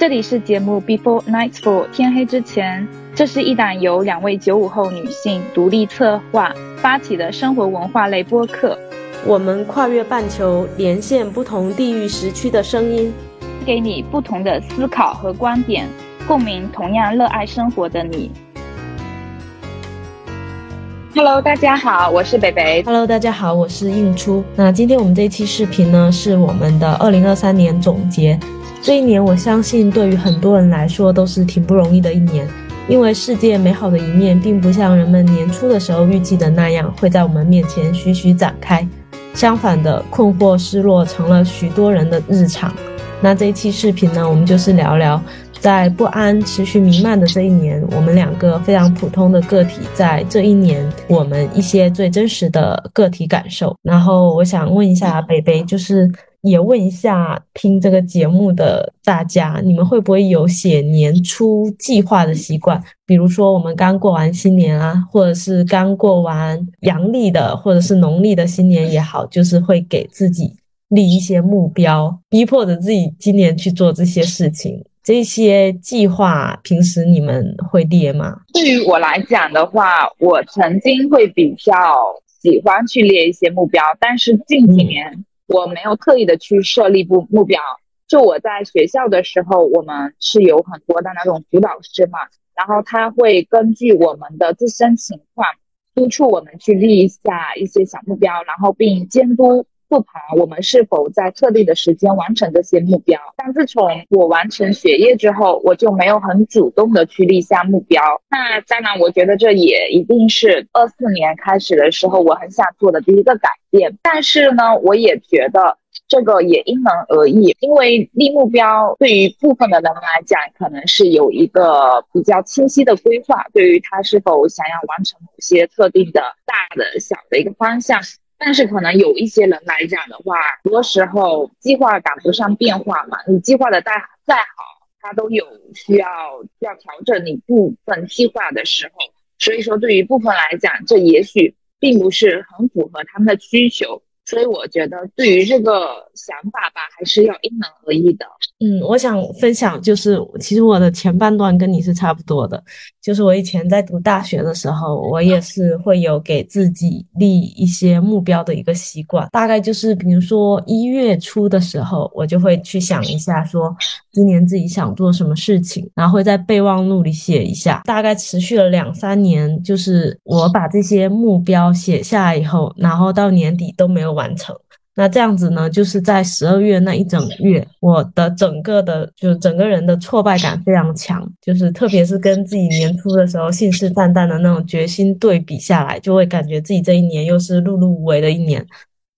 这里是节目 Before Nightfall 天黑之前，这是一档由两位九五后女性独立策划发起的生活文化类播客。我们跨越半球，连线不同地域时区的声音，给你不同的思考和观点，共鸣同样热爱生活的你。Hello，大家好，我是北北。Hello，大家好，我是映初。那今天我们这期视频呢，是我们的二零二三年总结。这一年，我相信对于很多人来说都是挺不容易的一年，因为世界美好的一面，并不像人们年初的时候预计的那样会在我们面前徐徐展开。相反的，困惑、失落成了许多人的日常。那这一期视频呢，我们就是聊聊。在不安持续弥漫的这一年，我们两个非常普通的个体，在这一年，我们一些最真实的个体感受。然后，我想问一下北北，就是也问一下听这个节目的大家，你们会不会有写年初计划的习惯？比如说，我们刚过完新年啊，或者是刚过完阳历的，或者是农历的新年也好，就是会给自己立一些目标，逼迫着自己今年去做这些事情。这些计划平时你们会列吗？对于我来讲的话，我曾经会比较喜欢去列一些目标，但是近几年我没有特意的去设立目目标。就我在学校的时候，我们是有很多的那种辅导师嘛，然后他会根据我们的自身情况，督促我们去立一下一些小目标，然后并监督。复盘我们是否在特定的时间完成这些目标？但自从我完成学业之后，我就没有很主动的去立下目标。那当然，我觉得这也一定是二四年开始的时候我很想做的第一个改变。但是呢，我也觉得这个也因人而异，因为立目标对于部分的人来讲，可能是有一个比较清晰的规划，对于他是否想要完成某些特定的大的、小的一个方向。但是可能有一些人来讲的话，很多时候计划赶不上变化嘛。你计划的再再好，它都有需要要调整你部分计划的时候。所以说，对于部分来讲，这也许并不是很符合他们的需求。所以我觉得，对于这个想法吧，还是要因人而异的。嗯，我想分享，就是其实我的前半段跟你是差不多的。就是我以前在读大学的时候，我也是会有给自己立一些目标的一个习惯。大概就是比如说一月初的时候，我就会去想一下，说今年自己想做什么事情，然后会在备忘录里写一下。大概持续了两三年，就是我把这些目标写下来以后，然后到年底都没有。完成那这样子呢，就是在十二月那一整月，我的整个的就整个人的挫败感非常强，就是特别是跟自己年初的时候信誓旦旦的那种决心对比下来，就会感觉自己这一年又是碌碌无为的一年。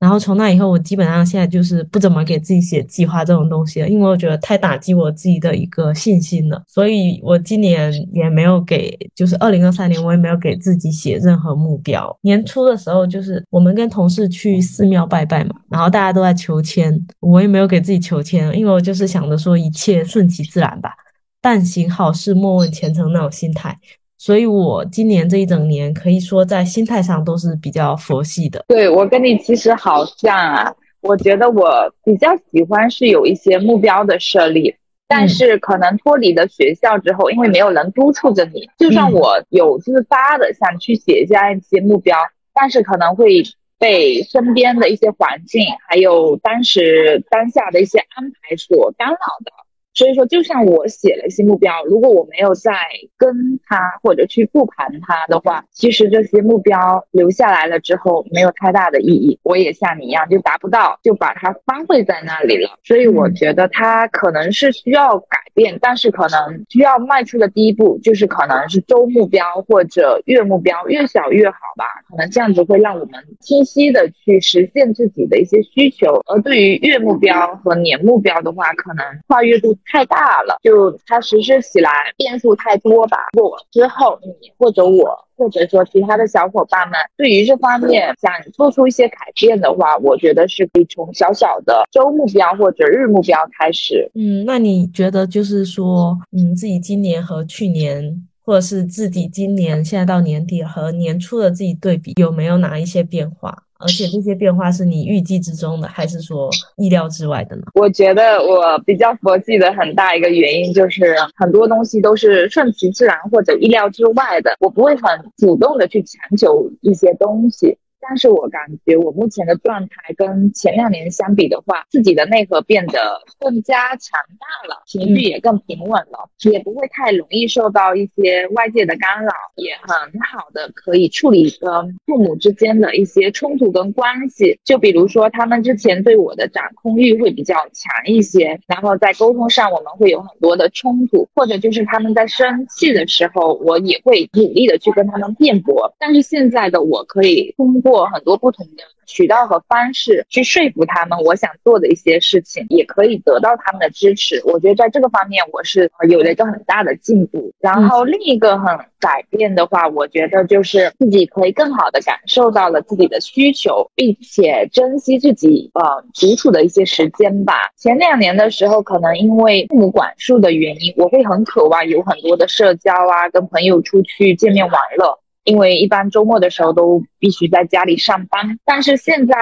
然后从那以后，我基本上现在就是不怎么给自己写计划这种东西了，因为我觉得太打击我自己的一个信心了。所以我今年也没有给，就是二零二三年我也没有给自己写任何目标。年初的时候，就是我们跟同事去寺庙拜拜嘛，然后大家都在求签，我也没有给自己求签，因为我就是想着说一切顺其自然吧，但行好事莫问前程那种心态。所以，我今年这一整年可以说在心态上都是比较佛系的。对我跟你其实好像啊，我觉得我比较喜欢是有一些目标的设立，但是可能脱离了学校之后，因为没有人督促着你，就算我有自发的想去写下一些目标，但是可能会被身边的一些环境，还有当时当下的一些安排所干扰的。所以说，就像我写了一些目标，如果我没有再跟他或者去复盘他的话，其实这些目标留下来了之后没有太大的意义。我也像你一样，就达不到，就把它荒废在那里了。所以我觉得他可能是需要改变，但是可能需要迈出的第一步就是可能是周目标或者月目标，越小越好吧。可能这样子会让我们清晰的去实现自己的一些需求。而对于月目标和年目标的话，可能跨越度。太大了，就它实施起来变数太多吧。我之后你或者我或者说其他的小伙伴们，对于这方面想做出一些改变的话，我觉得是可以从小小的周目标或者日目标开始。嗯，那你觉得就是说，嗯，自己今年和去年，或者是自己今年现在到年底和年初的自己对比，有没有哪一些变化？而且这些变化是你预计之中的，还是说意料之外的呢？我觉得我比较佛系的很大一个原因就是很多东西都是顺其自然或者意料之外的，我不会很主动的去强求一些东西。但是我感觉我目前的状态跟前两年相比的话，自己的内核变得更加强大了，情绪也更平稳了，也不会太容易受到一些外界的干扰，也很好的可以处理跟父母之间的一些冲突跟关系。就比如说他们之前对我的掌控欲会比较强一些，然后在沟通上我们会有很多的冲突，或者就是他们在生气的时候，我也会努力的去跟他们辩驳。但是现在的我可以通过。过很多不同的渠道和方式去说服他们，我想做的一些事情，也可以得到他们的支持。我觉得在这个方面，我是有了一个很大的进步。然后另一个很改变的话，我觉得就是自己可以更好的感受到了自己的需求，并且珍惜自己呃独处的一些时间吧。前两年的时候，可能因为父母管束的原因，我会很渴望有很多的社交啊，跟朋友出去见面玩乐。因为一般周末的时候都必须在家里上班，但是现在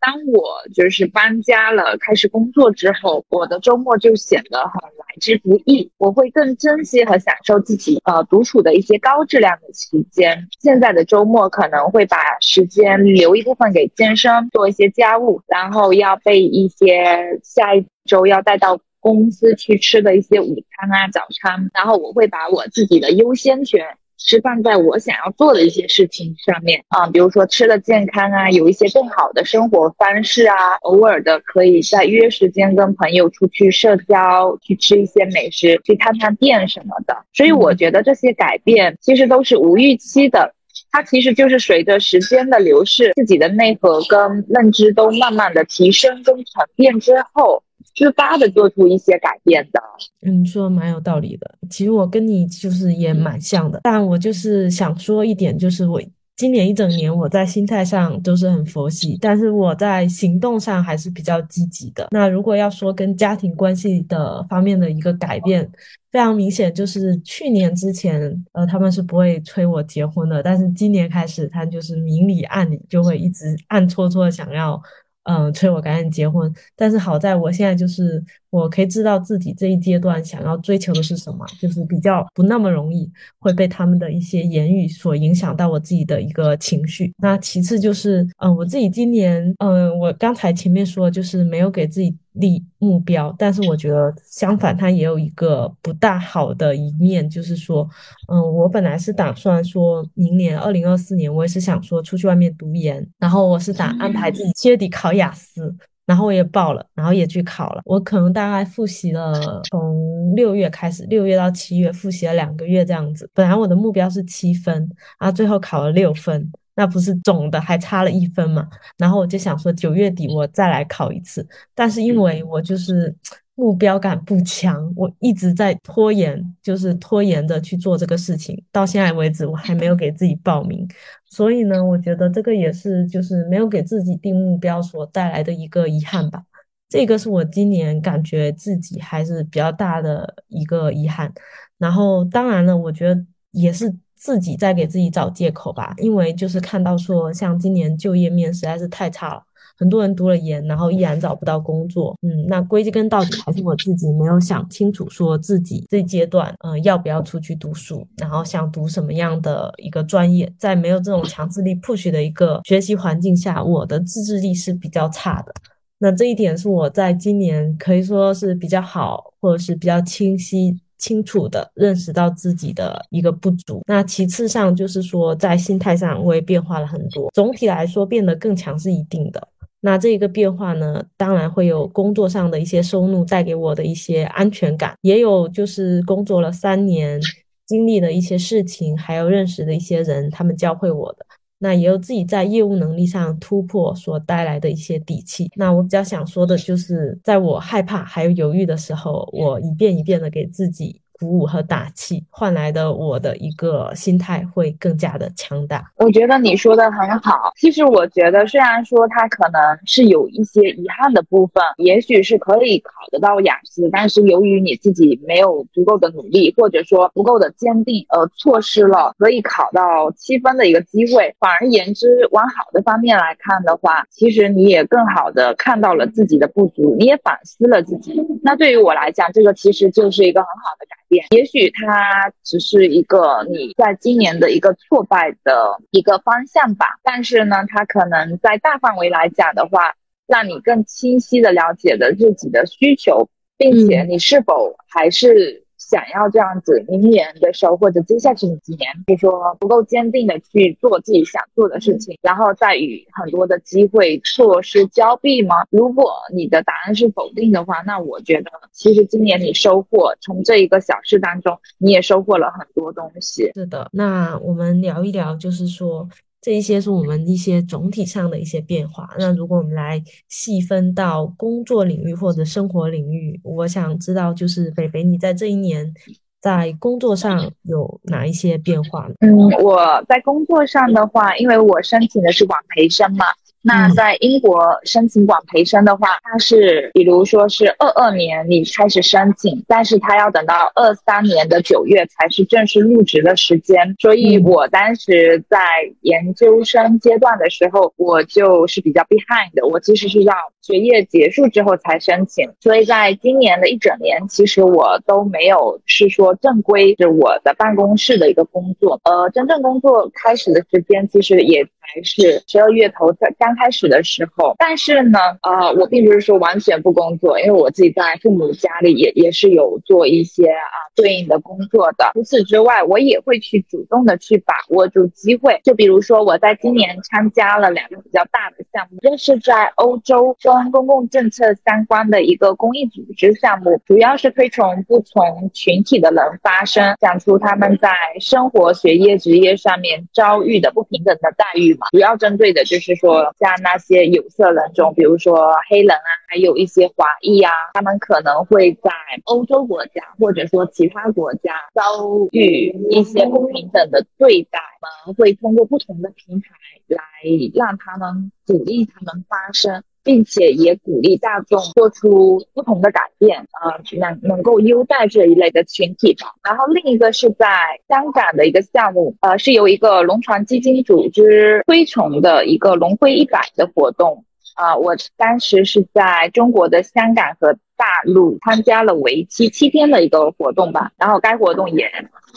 当我就是搬家了，开始工作之后，我的周末就显得很来之不易。我会更珍惜和享受自己呃独处的一些高质量的时间。现在的周末可能会把时间留一部分给健身，做一些家务，然后要备一些下一周要带到公司去吃的一些午餐啊、早餐，然后我会把我自己的优先权。是放在我想要做的一些事情上面啊，比如说吃的健康啊，有一些更好的生活方式啊，偶尔的可以再约时间跟朋友出去社交，去吃一些美食，去探探店什么的。所以我觉得这些改变其实都是无预期的，它其实就是随着时间的流逝，自己的内核跟认知都慢慢的提升跟沉淀之后。自发的做出一些改变的，嗯，说的蛮有道理的。其实我跟你就是也蛮像的，但我就是想说一点，就是我今年一整年我在心态上都是很佛系，但是我在行动上还是比较积极的。那如果要说跟家庭关系的方面的一个改变，非常明显，就是去年之前，呃，他们是不会催我结婚的，但是今年开始，他就是明里暗里就会一直暗戳戳想要。嗯，催我赶紧结婚，但是好在我现在就是我可以知道自己这一阶段想要追求的是什么，就是比较不那么容易会被他们的一些言语所影响到我自己的一个情绪。那其次就是，嗯，我自己今年，嗯，我刚才前面说就是没有给自己。立目标，但是我觉得相反，它也有一个不大好的一面，就是说，嗯，我本来是打算说，明年二零二四年，我也是想说出去外面读研，然后我是打安排自己七月底考雅思，然后我也报了，然后也去考了，我可能大概复习了从六月开始，六月到七月复习了两个月这样子，本来我的目标是七分，然后最后考了六分。那不是总的还差了一分嘛？然后我就想说九月底我再来考一次，但是因为我就是目标感不强，我一直在拖延，就是拖延着去做这个事情。到现在为止，我还没有给自己报名，所以呢，我觉得这个也是就是没有给自己定目标所带来的一个遗憾吧。这个是我今年感觉自己还是比较大的一个遗憾。然后当然了，我觉得也是。自己在给自己找借口吧，因为就是看到说，像今年就业面实在是太差了，很多人读了研，然后依然找不到工作。嗯，那归根到底还是我自己没有想清楚，说自己这阶段，嗯，要不要出去读书，然后想读什么样的一个专业，在没有这种强制力 push 的一个学习环境下，我的自制力是比较差的。那这一点是我在今年可以说是比较好，或者是比较清晰。清楚的认识到自己的一个不足，那其次上就是说，在心态上我也变化了很多，总体来说变得更强是一定的。那这个变化呢，当然会有工作上的一些收入带给我的一些安全感，也有就是工作了三年经历的一些事情，还有认识的一些人，他们教会我的。那也有自己在业务能力上突破所带来的一些底气。那我比较想说的就是，在我害怕还有犹豫的时候，我一遍一遍的给自己鼓舞和打气，换来的我的一个心态会更加的强大。我觉得你说的很好。其实我觉得，虽然说他可能是有一些遗憾的部分，也许是可以考得到雅思，但是由于你自己没有足够的努力，或者说不够的坚定，而错失了可以考到七分的一个机会。反而言之，往好的方面来看的话，其实你也更好的看到了自己的不足，你也反思了自己。那对于我来讲，这个其实就是一个很好的改变。也许它只是一个你在今年的一个挫败的一个方向吧，但是呢，它可能在大范围来讲的话，让你更清晰的了解了自己的需求，并且你是否还是。想要这样子，明年的时候或者接下去几年，就说不够坚定的去做自己想做的事情，然后再与很多的机会错失交臂吗？如果你的答案是否定的话，那我觉得其实今年你收获从这一个小事当中，你也收获了很多东西。是的，那我们聊一聊，就是说。这一些是我们一些总体上的一些变化。那如果我们来细分到工作领域或者生活领域，我想知道，就是北北，你在这一年在工作上有哪一些变化？嗯，我在工作上的话，因为我申请的是管培生嘛。那在英国申请管培生的话，它是比如说是二二年你开始申请，但是它要等到二三年的九月才是正式入职的时间。所以我当时在研究生阶段的时候，我就是比较 behind 的。我其实是要学业结束之后才申请，所以在今年的一整年，其实我都没有是说正规是我的办公室的一个工作。呃，真正工作开始的时间其实也。还是十二月头在刚开始的时候，但是呢，呃，我并不是说完全不工作，因为我自己在父母家里也也是有做一些啊对应的工作的。除此之外，我也会去主动的去把握住机会，就比如说我在今年参加了两个比较大的项目，一个是在欧洲跟公共政策相关的一个公益组织项目，主要是推崇不同群体的人发声，讲出他们在生活、学业、职业上面遭遇的不平等的待遇。主要针对的就是说，像那些有色人种，比如说黑人啊，还有一些华裔啊，他们可能会在欧洲国家或者说其他国家遭遇一些不平等的对待，我们会通过不同的平台来让他们鼓励他们发声。并且也鼓励大众做出不同的改变，呃，能能够优待这一类的群体吧。然后另一个是在香港的一个项目，呃，是由一个龙船基金组织推崇的一个龙辉一百的活动，啊，我当时是在中国的香港和大陆参加了为期七天的一个活动吧。然后该活动也。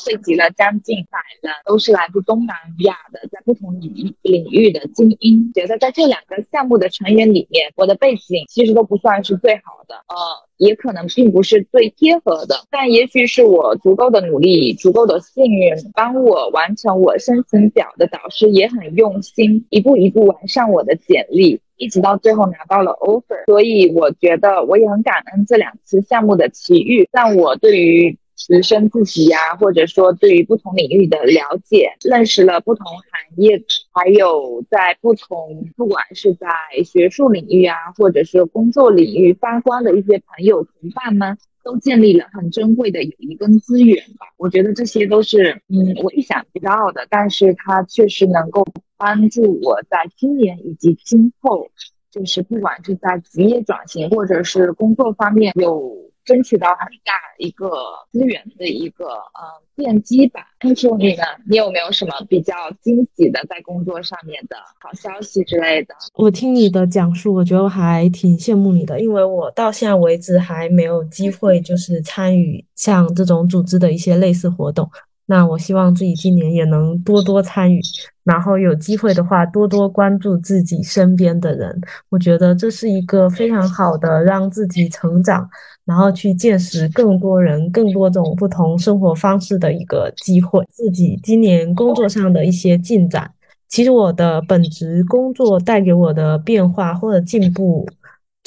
汇集了将近百人，都是来自东南亚的，在不同领领域的精英。觉得在这两个项目的成员里面，我的背景其实都不算是最好的，呃，也可能并不是最贴合的。但也许是我足够的努力，足够的幸运，帮我完成我申请表的导师也很用心，一步一步完善我的简历，一直到最后拿到了 offer。所以我觉得我也很感恩这两次项目的奇遇，让我对于。提升自己呀，或者说对于不同领域的了解，认识了不同行业，还有在不同不管是在学术领域啊，或者是工作领域发光的一些朋友同伴们，都建立了很珍贵的友谊跟资源吧。我觉得这些都是嗯我意想不到的，但是它确实能够帮助我在今年以及今后，就是不管是在职业转型或者是工作方面有。争取到很大一个资源的一个呃奠基吧。听说你呢？你有没有什么比较惊喜的在工作上面的好消息之类的？我听你的讲述，我觉得我还挺羡慕你的，因为我到现在为止还没有机会就是参与像这种组织的一些类似活动。那我希望自己今年也能多多参与，然后有机会的话多多关注自己身边的人。我觉得这是一个非常好的让自己成长，然后去见识更多人、更多种不同生活方式的一个机会。自己今年工作上的一些进展，其实我的本职工作带给我的变化或者进步。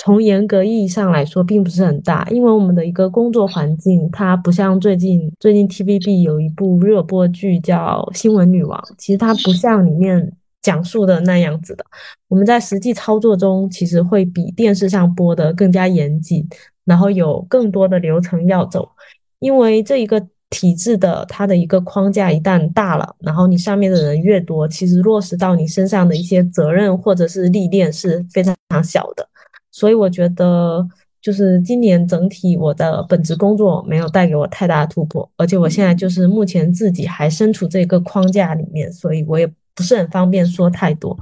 从严格意义上来说，并不是很大，因为我们的一个工作环境，它不像最近最近 TVB 有一部热播剧叫《新闻女王》，其实它不像里面讲述的那样子的。我们在实际操作中，其实会比电视上播的更加严谨，然后有更多的流程要走。因为这一个体制的它的一个框架一旦大了，然后你上面的人越多，其实落实到你身上的一些责任或者是历练是非常非常小的。所以我觉得，就是今年整体我的本职工作没有带给我太大的突破，而且我现在就是目前自己还身处这个框架里面，所以我也不是很方便说太多。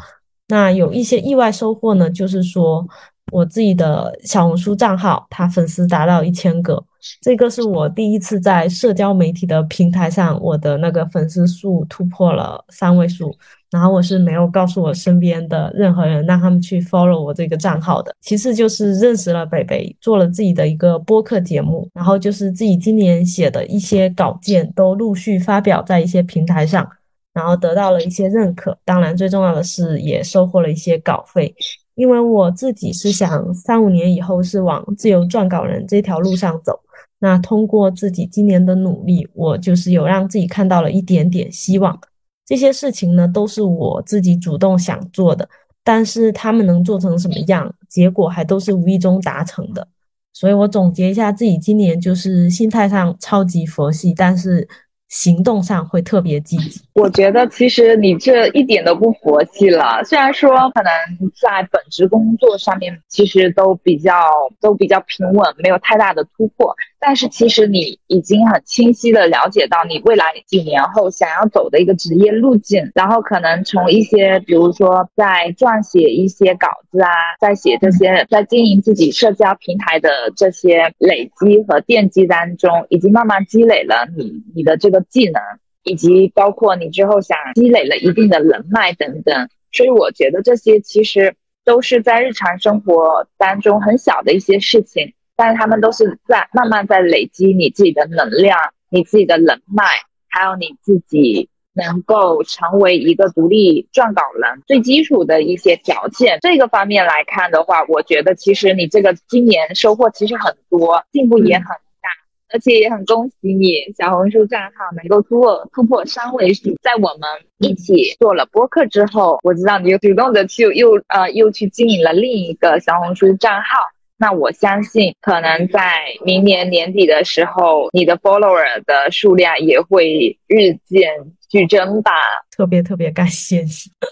那有一些意外收获呢，就是说我自己的小红书账号，它粉丝达到一千个，这个是我第一次在社交媒体的平台上，我的那个粉丝数突破了三位数。然后我是没有告诉我身边的任何人，让他们去 follow 我这个账号的。其次就是认识了北北，做了自己的一个播客节目，然后就是自己今年写的一些稿件都陆续发表在一些平台上，然后得到了一些认可。当然最重要的是也收获了一些稿费，因为我自己是想三五年以后是往自由撰稿人这条路上走。那通过自己今年的努力，我就是有让自己看到了一点点希望。这些事情呢，都是我自己主动想做的，但是他们能做成什么样，结果还都是无意中达成的。所以我总结一下，自己今年就是心态上超级佛系，但是。行动上会特别积极，我觉得其实你这一点都不佛系了。虽然说可能在本职工作上面其实都比较都比较平稳，没有太大的突破，但是其实你已经很清晰的了解到你未来几年后想要走的一个职业路径，然后可能从一些比如说在撰写一些稿子啊，在写这些在经营自己社交平台的这些累积和奠基当中，已经慢慢积累了你你的这个。技能以及包括你之后想积累了一定的人脉等等，所以我觉得这些其实都是在日常生活当中很小的一些事情，但是他们都是在慢慢在累积你自己的能量、你自己的人脉，还有你自己能够成为一个独立撰稿人最基础的一些条件。这个方面来看的话，我觉得其实你这个今年收获其实很多，进步也很大。而且也很恭喜你，小红书账号能够突破突破三位数。在我们一起做了播客之后，我知道你又主动的去又呃又去经营了另一个小红书账号。那我相信，可能在明年年底的时候，你的 follower 的数量也会日渐剧增吧。特别特别感谢，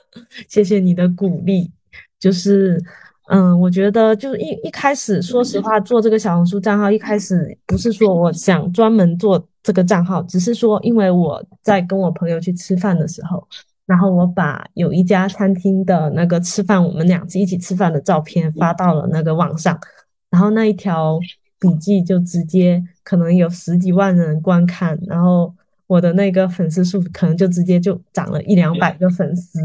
谢谢你的鼓励，就是。嗯，我觉得就一一开始，说实话，做这个小红书账号，一开始不是说我想专门做这个账号，只是说因为我在跟我朋友去吃饭的时候，然后我把有一家餐厅的那个吃饭，我们两次一起吃饭的照片发到了那个网上，然后那一条笔记就直接可能有十几万人观看，然后我的那个粉丝数可能就直接就涨了一两百个粉丝。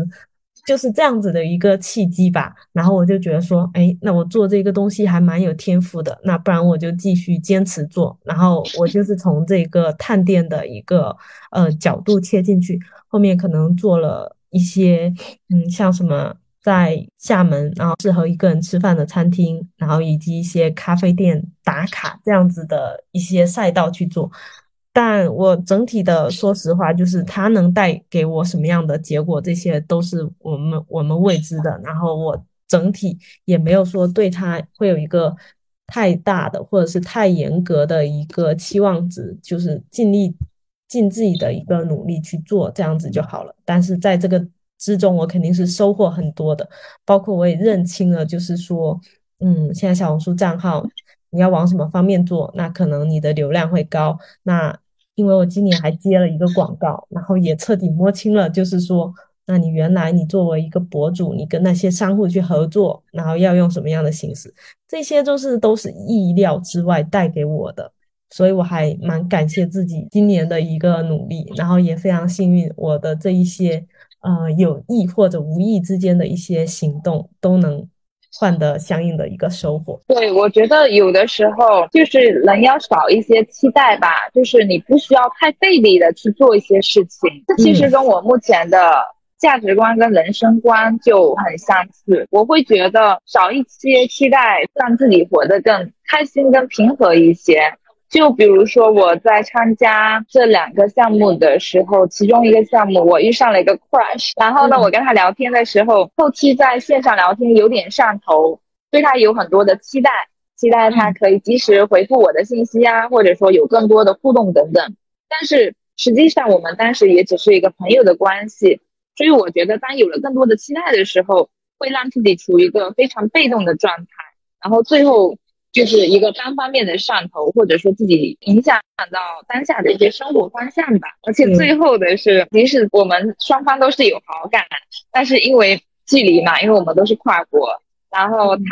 就是这样子的一个契机吧，然后我就觉得说，哎，那我做这个东西还蛮有天赋的，那不然我就继续坚持做。然后我就是从这个探店的一个呃角度切进去，后面可能做了一些，嗯，像什么在厦门，然后适合一个人吃饭的餐厅，然后以及一些咖啡店打卡这样子的一些赛道去做。但我整体的说实话，就是它能带给我什么样的结果，这些都是我们我们未知的。然后我整体也没有说对它会有一个太大的或者是太严格的一个期望值，就是尽力尽自己的一个努力去做，这样子就好了。但是在这个之中，我肯定是收获很多的，包括我也认清了，就是说，嗯，现在小红书账号你要往什么方面做，那可能你的流量会高，那。因为我今年还接了一个广告，然后也彻底摸清了，就是说，那你原来你作为一个博主，你跟那些商户去合作，然后要用什么样的形式，这些都是都是意料之外带给我的，所以我还蛮感谢自己今年的一个努力，然后也非常幸运，我的这一些呃有意或者无意之间的一些行动都能。换得相应的一个收获。对，我觉得有的时候就是人要少一些期待吧，就是你不需要太费力的去做一些事情。这其实跟我目前的价值观跟人生观就很相似。我会觉得少一些期待，让自己活得更开心、更平和一些。就比如说我在参加这两个项目的时候，其中一个项目我遇上了一个 crush，然后呢，我跟他聊天的时候，后期在线上聊天有点上头，对他有很多的期待，期待他可以及时回复我的信息啊，或者说有更多的互动等等。但是实际上，我们当时也只是一个朋友的关系，所以我觉得，当有了更多的期待的时候，会让自己处于一个非常被动的状态，然后最后。就是一个单方面的上头，或者说自己影响到当下的一些生活方向吧。而且最后的是，即使我们双方都是有好感，但是因为距离嘛，因为我们都是跨国，然后他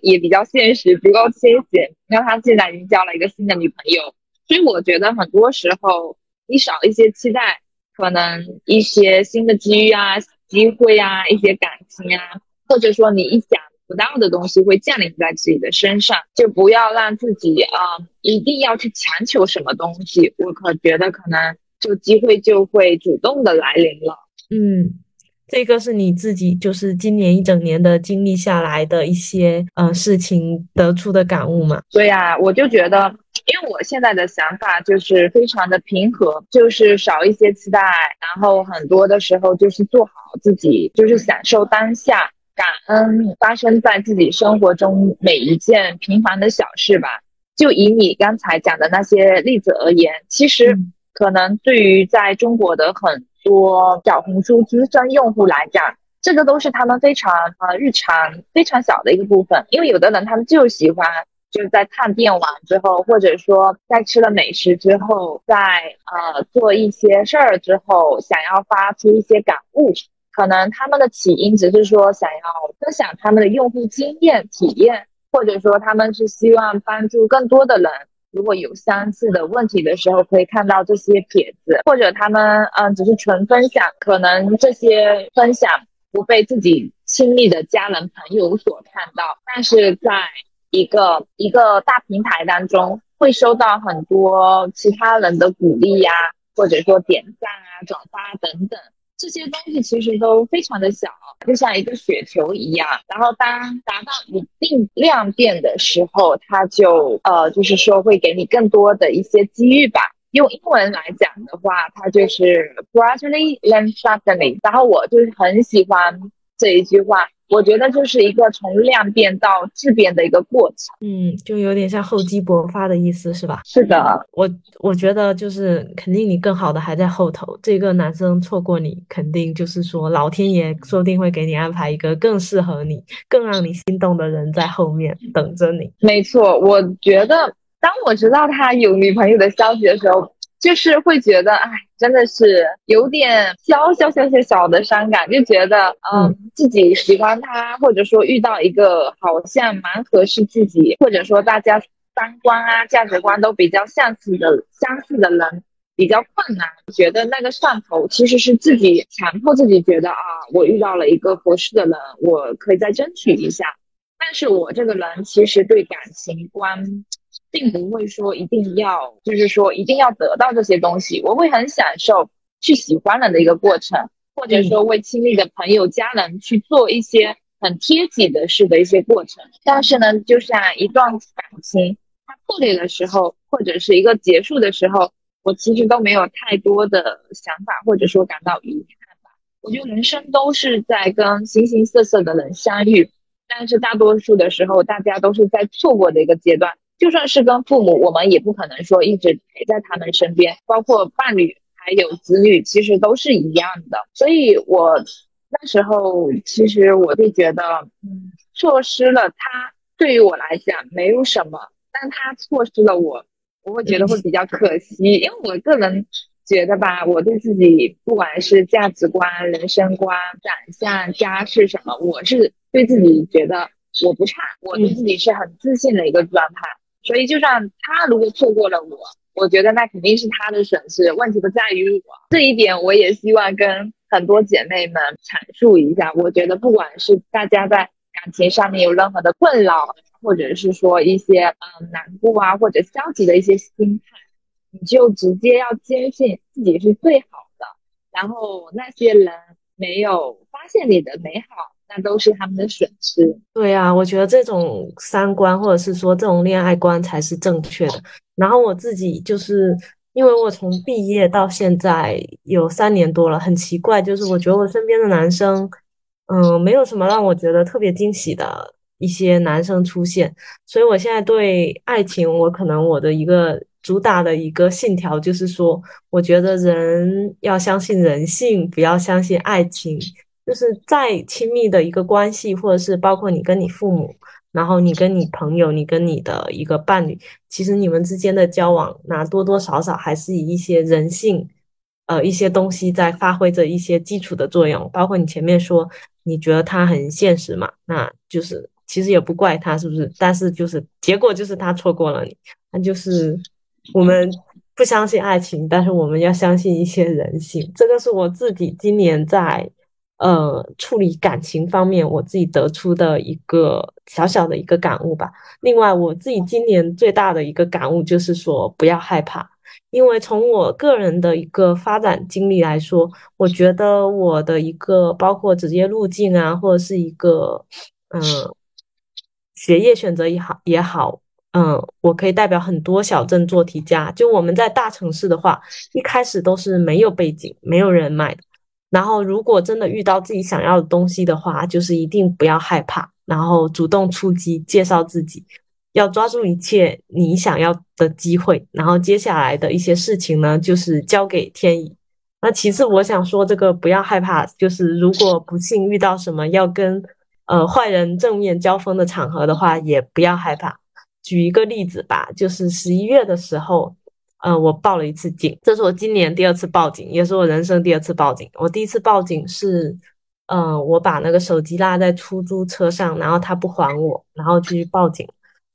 也比较现实，不够清醒。因为他现在已经交了一个新的女朋友，所以我觉得很多时候你少一些期待，可能一些新的机遇啊、机会啊、一些感情啊，或者说你一想。不到的东西会降临在自己的身上，就不要让自己啊，一定要去强求什么东西。我可觉得可能这个机会就会主动的来临了。嗯，这个是你自己就是今年一整年的经历下来的一些呃事情得出的感悟嘛？对呀，我就觉得，因为我现在的想法就是非常的平和，就是少一些期待，然后很多的时候就是做好自己，就是享受当下。感恩发生在自己生活中每一件平凡的小事吧。就以你刚才讲的那些例子而言，其实可能对于在中国的很多小红书资深用户来讲，这个都是他们非常呃日常非常小的一个部分。因为有的人他们就喜欢就是在探店完之后，或者说在吃了美食之后，在呃做一些事儿之后，想要发出一些感悟。可能他们的起因只是说想要分享他们的用户经验体验，或者说他们是希望帮助更多的人。如果有相似的问题的时候，可以看到这些帖子，或者他们嗯只是纯分享，可能这些分享不被自己亲密的家人朋友所看到，但是在一个一个大平台当中，会收到很多其他人的鼓励呀，或者说点赞啊、转发等等。这些东西其实都非常的小，就像一个雪球一样。然后当达到一定量变的时候，它就呃，就是说会给你更多的一些机遇吧。用英文来讲的话，它就是 gradually then suddenly。然后我就是很喜欢这一句话。我觉得就是一个从量变到质变的一个过程，嗯，就有点像厚积薄发的意思，是吧？是的，我我觉得就是肯定你更好的还在后头，这个男生错过你，肯定就是说老天爷说不定会给你安排一个更适合你、更让你心动的人在后面等着你。没错，我觉得当我知道他有女朋友的消息的时候。就是会觉得，哎，真的是有点小小小小小的伤感，就觉得，嗯，自己喜欢他，或者说遇到一个好像蛮合适自己，或者说大家三观啊、价值观都比较相似的相似的人，比较困难。觉得那个上头其实是自己强迫自己觉得啊，我遇到了一个合适的人，我可以再争取一下。但是我这个人其实对感情观。并不会说一定要，就是说一定要得到这些东西。我会很享受去喜欢人的一个过程，或者说为亲密的朋友、家人去做一些很贴己的事的一些过程。但是呢，就像一段感情它破裂的时候，或者是一个结束的时候，我其实都没有太多的想法，或者说感到遗憾吧。我觉得人生都是在跟形形色色的人相遇，但是大多数的时候，大家都是在错过的一个阶段。就算是跟父母，我们也不可能说一直陪在他们身边，包括伴侣还有子女，其实都是一样的。所以，我那时候其实我就觉得，嗯，错失了他对于我来讲没有什么，但他错失了我，我会觉得会比较可惜。因为我个人觉得吧，我对自己不管是价值观、人生观、长相、家世什么，我是对自己觉得我不差，我对自己是很自信的一个状态。所以，就算他如果错过了我，我觉得那肯定是他的损失，问题不在于我。这一点，我也希望跟很多姐妹们阐述一下。我觉得，不管是大家在感情上面有任何的困扰，或者是说一些嗯难过啊，或者消极的一些心态，你就直接要坚信自己是最好的。然后，那些人没有发现你的美好。那都是他们的损失。对啊，我觉得这种三观或者是说这种恋爱观才是正确的。然后我自己就是因为我从毕业到现在有三年多了，很奇怪，就是我觉得我身边的男生，嗯，没有什么让我觉得特别惊喜的一些男生出现，所以我现在对爱情，我可能我的一个主打的一个信条就是说，我觉得人要相信人性，不要相信爱情。就是再亲密的一个关系，或者是包括你跟你父母，然后你跟你朋友，你跟你的一个伴侣，其实你们之间的交往，那多多少少还是以一些人性，呃，一些东西在发挥着一些基础的作用。包括你前面说，你觉得他很现实嘛，那就是其实也不怪他，是不是？但是就是结果就是他错过了你，那就是我们不相信爱情，但是我们要相信一些人性。这个是我自己今年在。呃，处理感情方面，我自己得出的一个小小的一个感悟吧。另外，我自己今年最大的一个感悟就是说，不要害怕，因为从我个人的一个发展经历来说，我觉得我的一个包括职业路径啊，或者是一个嗯学业选择也好也好，嗯，我可以代表很多小镇做题家。就我们在大城市的话，一开始都是没有背景、没有人脉的。然后，如果真的遇到自己想要的东西的话，就是一定不要害怕，然后主动出击，介绍自己，要抓住一切你想要的机会。然后接下来的一些事情呢，就是交给天意。那其次，我想说这个不要害怕，就是如果不幸遇到什么要跟呃坏人正面交锋的场合的话，也不要害怕。举一个例子吧，就是十一月的时候。嗯，我报了一次警，这是我今年第二次报警，也是我人生第二次报警。我第一次报警是，嗯，我把那个手机落在出租车上，然后他不还我，然后去报警。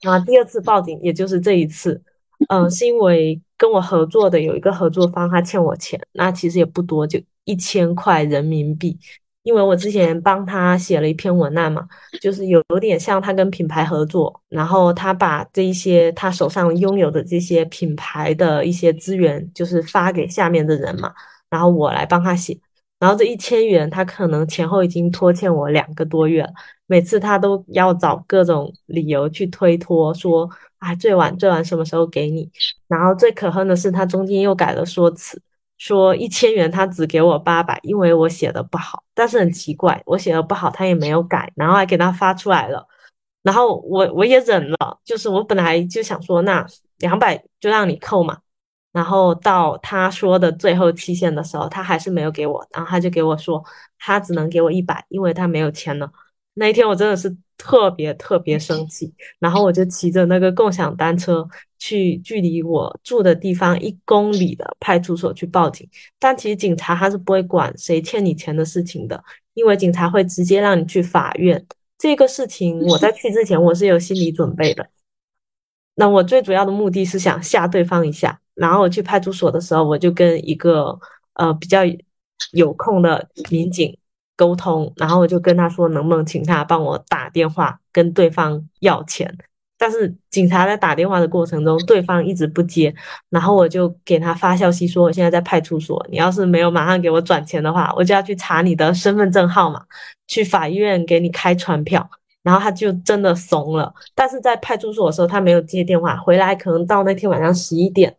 那第二次报警，也就是这一次，嗯，是因为跟我合作的有一个合作方，他欠我钱，那其实也不多，就一千块人民币。因为我之前帮他写了一篇文案嘛，就是有有点像他跟品牌合作，然后他把这一些他手上拥有的这些品牌的一些资源，就是发给下面的人嘛，然后我来帮他写，然后这一千元他可能前后已经拖欠我两个多月了，每次他都要找各种理由去推脱，说哎最晚最晚什么时候给你，然后最可恨的是他中间又改了说辞。说一千元，他只给我八百，因为我写的不好。但是很奇怪，我写的不好，他也没有改，然后还给他发出来了。然后我我也忍了，就是我本来就想说，那两百就让你扣嘛。然后到他说的最后期限的时候，他还是没有给我，然后他就给我说，他只能给我一百，因为他没有钱了。那一天我真的是特别特别生气，然后我就骑着那个共享单车去距离我住的地方一公里的派出所去报警。但其实警察他是不会管谁欠你钱的事情的，因为警察会直接让你去法院。这个事情我在去之前我是有心理准备的。那我最主要的目的是想吓对方一下，然后我去派出所的时候，我就跟一个呃比较有空的民警。沟通，然后我就跟他说，能不能请他帮我打电话跟对方要钱？但是警察在打电话的过程中，对方一直不接，然后我就给他发消息说，我现在在派出所，你要是没有马上给我转钱的话，我就要去查你的身份证号码，去法院给你开传票。然后他就真的怂了，但是在派出所的时候，他没有接电话，回来可能到那天晚上十一点，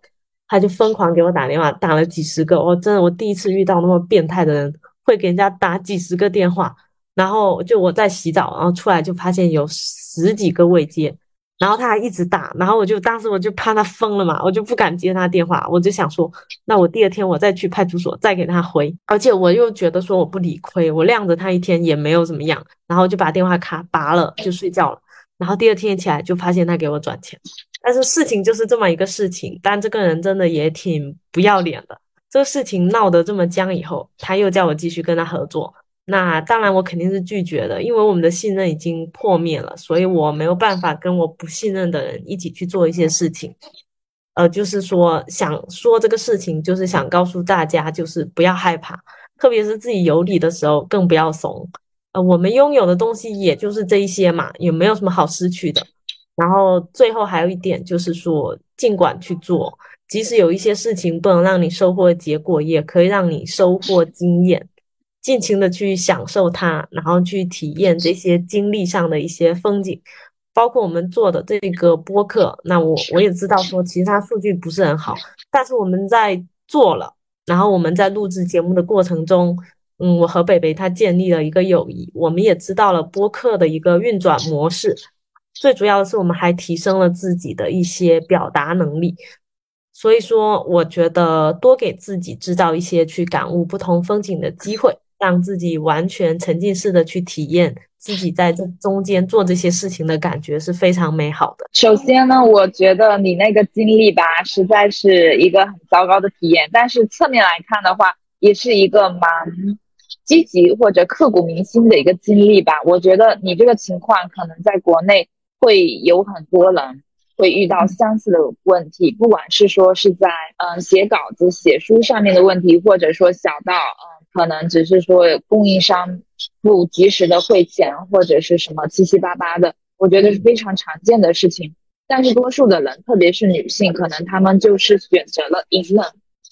他就疯狂给我打电话，打了几十个，我真的我第一次遇到那么变态的人。会给人家打几十个电话，然后就我在洗澡，然后出来就发现有十几个未接，然后他还一直打，然后我就当时我就怕他疯了嘛，我就不敢接他电话，我就想说，那我第二天我再去派出所再给他回，而且我又觉得说我不理亏，我晾着他一天也没有怎么样，然后就把电话卡拔了就睡觉了，然后第二天起来就发现他给我转钱，但是事情就是这么一个事情，但这个人真的也挺不要脸的。这个事情闹得这么僵以后，他又叫我继续跟他合作，那当然我肯定是拒绝的，因为我们的信任已经破灭了，所以我没有办法跟我不信任的人一起去做一些事情。呃，就是说想说这个事情，就是想告诉大家，就是不要害怕，特别是自己有理的时候，更不要怂。呃，我们拥有的东西也就是这一些嘛，也没有什么好失去的。然后最后还有一点就是说，尽管去做。即使有一些事情不能让你收获结果，也可以让你收获经验，尽情的去享受它，然后去体验这些经历上的一些风景。包括我们做的这个播客，那我我也知道说，其实它数据不是很好，但是我们在做了，然后我们在录制节目的过程中，嗯，我和北北他建立了一个友谊，我们也知道了播客的一个运转模式。最主要的是，我们还提升了自己的一些表达能力。所以说，我觉得多给自己制造一些去感悟不同风景的机会，让自己完全沉浸式的去体验自己在这中间做这些事情的感觉是非常美好的。首先呢，我觉得你那个经历吧，实在是一个很糟糕的体验。但是侧面来看的话，也是一个蛮积极或者刻骨铭心的一个经历吧。我觉得你这个情况可能在国内会有很多人。会遇到相似的问题，不管是说是在嗯写稿子、写书上面的问题，或者说小到嗯可能只是说供应商不及时的汇钱，或者是什么七七八八的，我觉得是非常常见的事情。但是多数的人，特别是女性，可能她们就是选择了隐忍，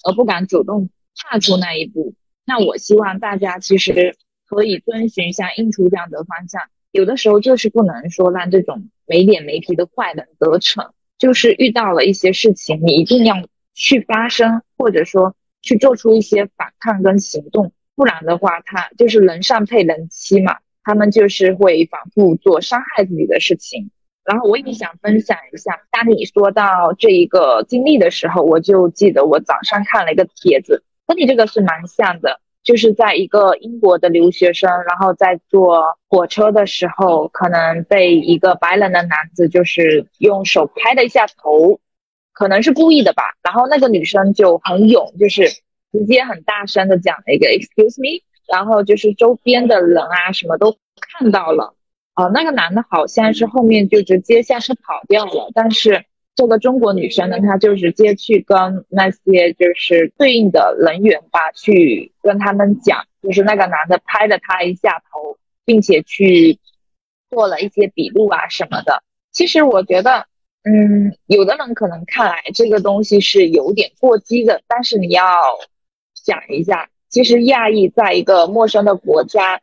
而不敢主动踏出那一步。那我希望大家其实可以遵循像应处长的方向。有的时候就是不能说让这种没脸没皮的坏人得逞，就是遇到了一些事情，你一定要去发声，或者说去做出一些反抗跟行动，不然的话，他就是人善配人欺嘛，他们就是会反复做伤害自己的事情。然后我也想分享一下，当你说到这一个经历的时候，我就记得我早上看了一个帖子，跟你这个是蛮像的。就是在一个英国的留学生，然后在坐火车的时候，可能被一个白人的男子就是用手拍了一下头，可能是故意的吧。然后那个女生就很勇，就是直接很大声的讲了一个 “excuse me”，然后就是周边的人啊什么都看到了。哦，那个男的好像是后面就直接下车跑掉了，但是。这个中国女生呢，她就直接去跟那些就是对应的人员吧，去跟他们讲，就是那个男的拍了她一下头，并且去做了一些笔录啊什么的。其实我觉得，嗯，有的人可能看来这个东西是有点过激的，但是你要想一下，其实亚裔在一个陌生的国家。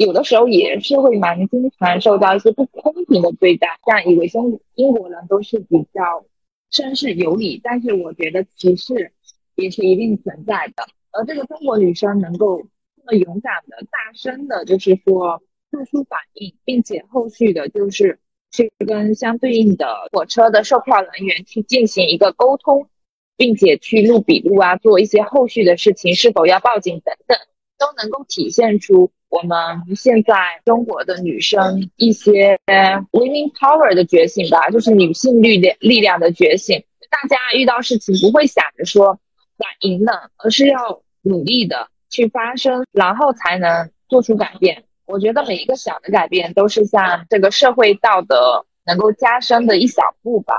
有的时候也是会蛮经常受到一些不公平的对待，像以为中英国人都是比较绅士有礼，但是我觉得歧视也是一定存在的。而这个中国女生能够这么勇敢的、大声的，就是说做出反应，并且后续的就是去跟相对应的火车的售票人员去进行一个沟通，并且去录笔录啊，做一些后续的事情，是否要报警等等，都能够体现出。我们现在中国的女生一些 women power 的觉醒吧，就是女性力量力量的觉醒。大家遇到事情不会想着说打赢了，而是要努力的去发声，然后才能做出改变。我觉得每一个小的改变都是像这个社会道德能够加深的一小步吧。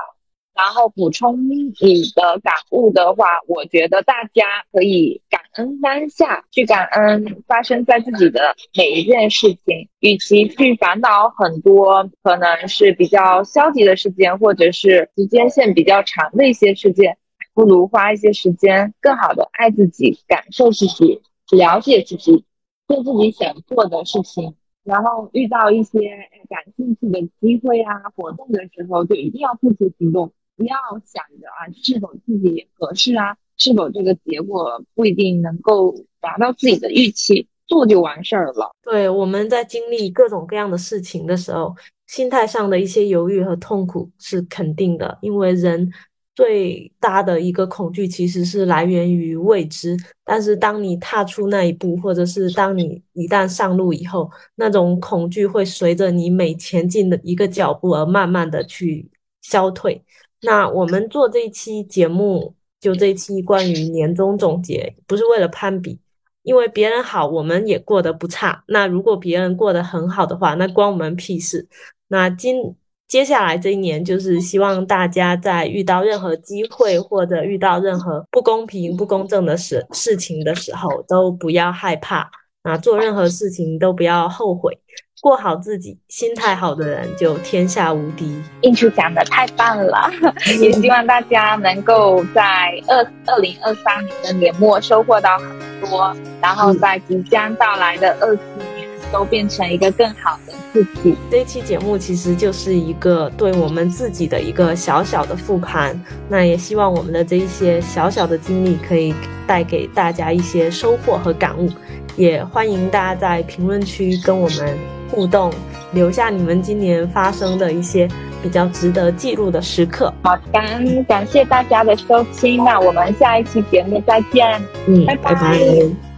然后补充你的感悟的话，我觉得大家可以感恩当下，去感恩发生在自己的每一件事情，与其去烦恼很多可能是比较消极的事件，或者是时间线比较长的一些事件，不如花一些时间更好的爱自己，感受自己，了解自己，做自己想做的事情。然后遇到一些感兴趣的机会啊活动的时候，就一定要付出行动。不要想着啊，是否自己合适啊？是否这个结果不一定能够达到自己的预期，做就完事儿了。对，我们在经历各种各样的事情的时候，心态上的一些犹豫和痛苦是肯定的，因为人最大的一个恐惧其实是来源于未知。但是当你踏出那一步，或者是当你一旦上路以后，那种恐惧会随着你每前进的一个脚步而慢慢的去消退。那我们做这一期节目，就这一期关于年终总结，不是为了攀比，因为别人好，我们也过得不差。那如果别人过得很好的话，那关我们屁事。那今接下来这一年，就是希望大家在遇到任何机会或者遇到任何不公平、不公正的事事情的时候，都不要害怕。啊，做任何事情都不要后悔。过好自己，心态好的人就天下无敌。印叔讲的太棒了，也希望大家能够在二二零二三年的年末收获到很多，然后在即将到来的二四年都变成一个更好的自己。这一期节目其实就是一个对我们自己的一个小小的复盘，那也希望我们的这一些小小的经历可以带给大家一些收获和感悟。也欢迎大家在评论区跟我们互动，留下你们今年发生的一些比较值得记录的时刻。好，感感谢大家的收听，那我们下一期节目再见。嗯，拜拜拜